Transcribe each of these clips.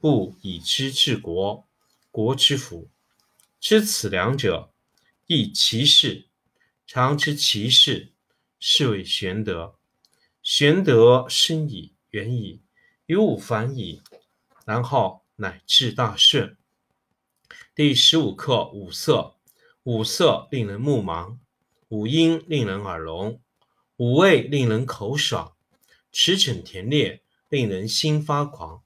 不以知治国，国之福。知此两者，亦其事。常知其事，是谓玄德。玄德深矣，远矣，于物反矣，然后乃至大顺。第十五课五色。五色令人目盲，五音令人耳聋，五味令人口爽，驰骋田猎令人心发狂。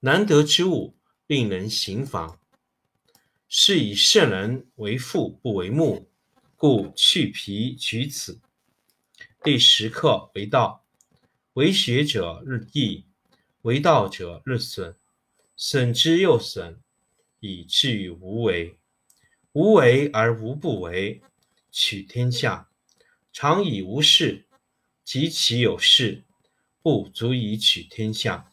难得之物，令人行妨。是以圣人为父不为目，故去皮取此。第十课为道，为学者日益，为道者日损，损之又损，以至于无为。无为而无不为，取天下常以无事，及其有事，不足以取天下。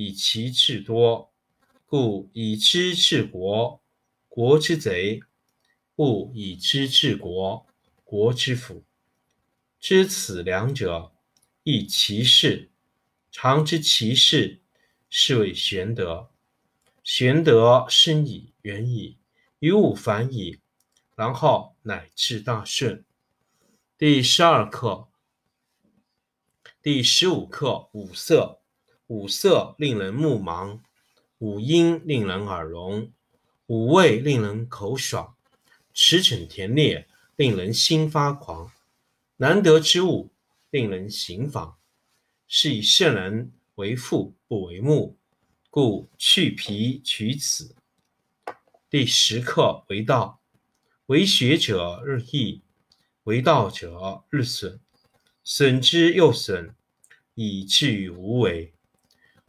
以其智多，故以知治国，国之贼；不以知治国，国之福。知此两者，亦其事。常知其事，是谓玄德。玄德深矣，远矣，于物反矣，然后乃至大顺。第十二课，第十五课五色。五色令人目盲，五音令人耳聋，五味令人口爽，驰骋田猎令人心发狂。难得之物，令人行妨。是以圣人为父不为目，故去皮取此。第十课为道，为学者日益，为道者日损，损之又损，以至于无为。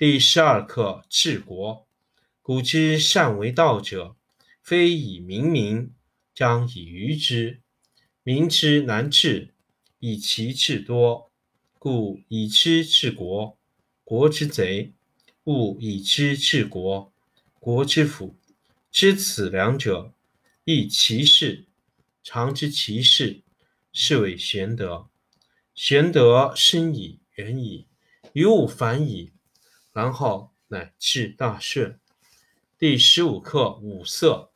第十二课治国。古之善为道者，非以明民，将以愚之。民之难治，以其智多；故以知治国，国之贼；勿以知治国，国之福。知此两者，亦其事。常知其事，是谓玄德。玄德深矣，远矣，于物反矣。然后乃至大顺。第十五课五色。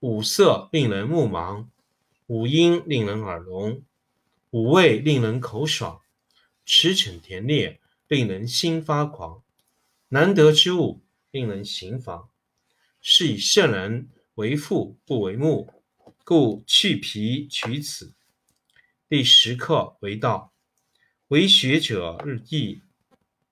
五色令人目盲，五音令人耳聋，五味令人口爽，驰骋甜猎令人心发狂。难得之物令人行妨，是以圣人为父不为目，故去皮取此。第十课为道，为学者日益，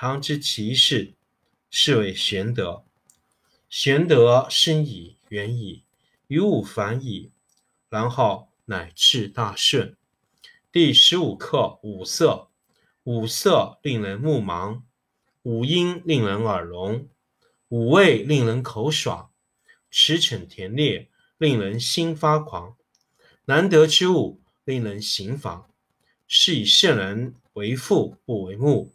常知其事，是谓玄德。玄德深矣，远矣。于物反矣，然后乃至大顺。第十五课：五色。五色令人目盲，五音令人耳聋，五味令人口爽，驰骋甜猎令人心发狂。难得之物令人行妨，是以圣人为父不为目，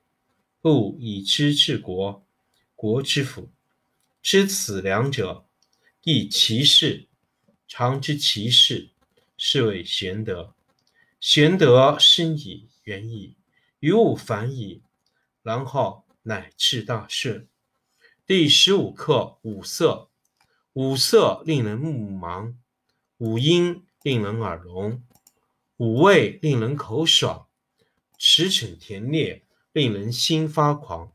故以知治国，国之辅。知此两者，亦其事。常知其事，是谓玄德。玄德深矣，远矣，于物反矣，然后乃至大顺。第十五课：五色。五色令人目盲，五音令人耳聋，五味令人口爽，驰骋甜猎令人心发狂。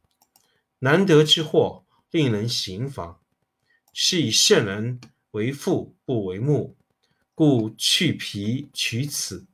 难得之货令人行妨，是以圣人。为父不为目，故去皮取此。